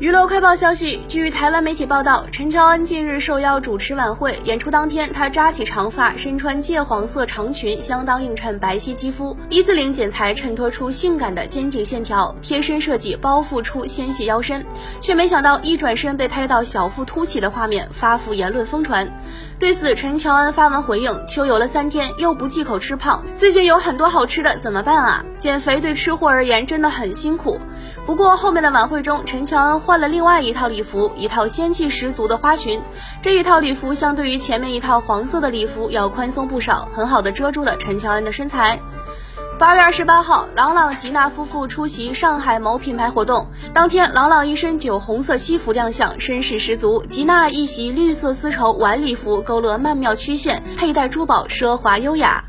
娱乐快报消息，据台湾媒体报道，陈乔恩近日受邀主持晚会，演出当天，她扎起长发，身穿芥黄色长裙，相当映衬白皙肌肤，一字领剪裁衬托出性感的肩颈线条，贴身设计包覆出纤细腰身，却没想到一转身被拍到小腹凸起的画面，发福言论疯传。对此，陈乔恩发文回应：秋游了三天，又不忌口吃胖，最近有很多好吃的，怎么办啊？减肥对吃货而言真的很辛苦。不过后面的晚会中，陈乔恩换了另外一套礼服，一套仙气十足的花裙。这一套礼服相对于前面一套黄色的礼服要宽松不少，很好的遮住了陈乔恩的身材。八月二十八号，朗朗吉娜夫妇出席上海某品牌活动，当天朗朗一身酒红色西服亮相，绅士十足；吉娜一袭绿色丝绸晚礼服，勾勒曼妙曲线，佩戴珠宝，奢华优雅。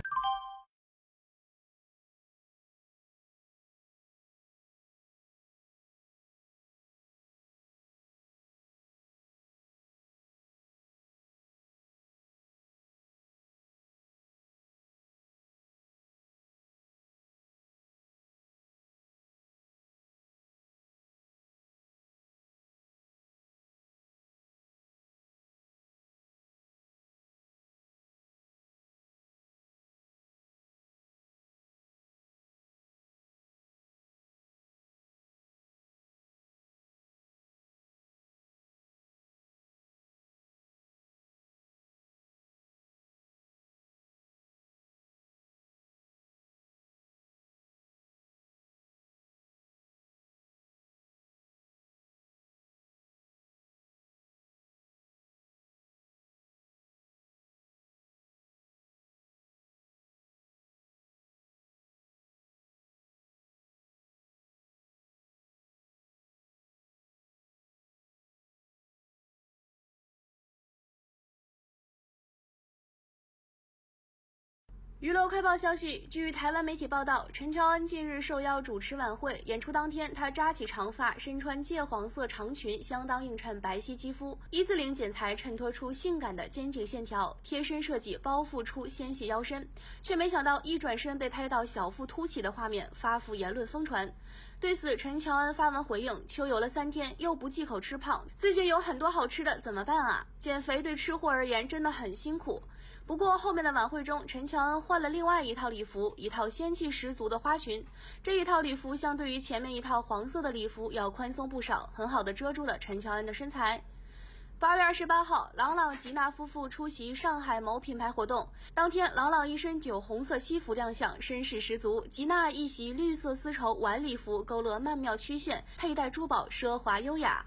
娱乐快报消息，据台湾媒体报道，陈乔恩近日受邀主持晚会，演出当天，她扎起长发，身穿芥黄色长裙，相当映衬白皙肌肤，一字领剪裁衬托出性感的肩颈线条，贴身设计包覆出纤细腰身，却没想到一转身被拍到小腹凸起的画面，发福言论疯传。对此，陈乔恩发文回应：秋游了三天，又不忌口吃胖，最近有很多好吃的，怎么办啊？减肥对吃货而言真的很辛苦。不过后面的晚会中，陈乔恩换了另外一套礼服，一套仙气十足的花裙。这一套礼服相对于前面一套黄色的礼服要宽松不少，很好的遮住了陈乔恩的身材。八月二十八号，朗朗吉娜夫妇出席上海某品牌活动，当天朗朗一身酒红色西服亮相，绅士十足；吉娜一袭绿色丝绸晚礼服，勾勒曼妙曲线，佩戴珠宝，奢华优雅。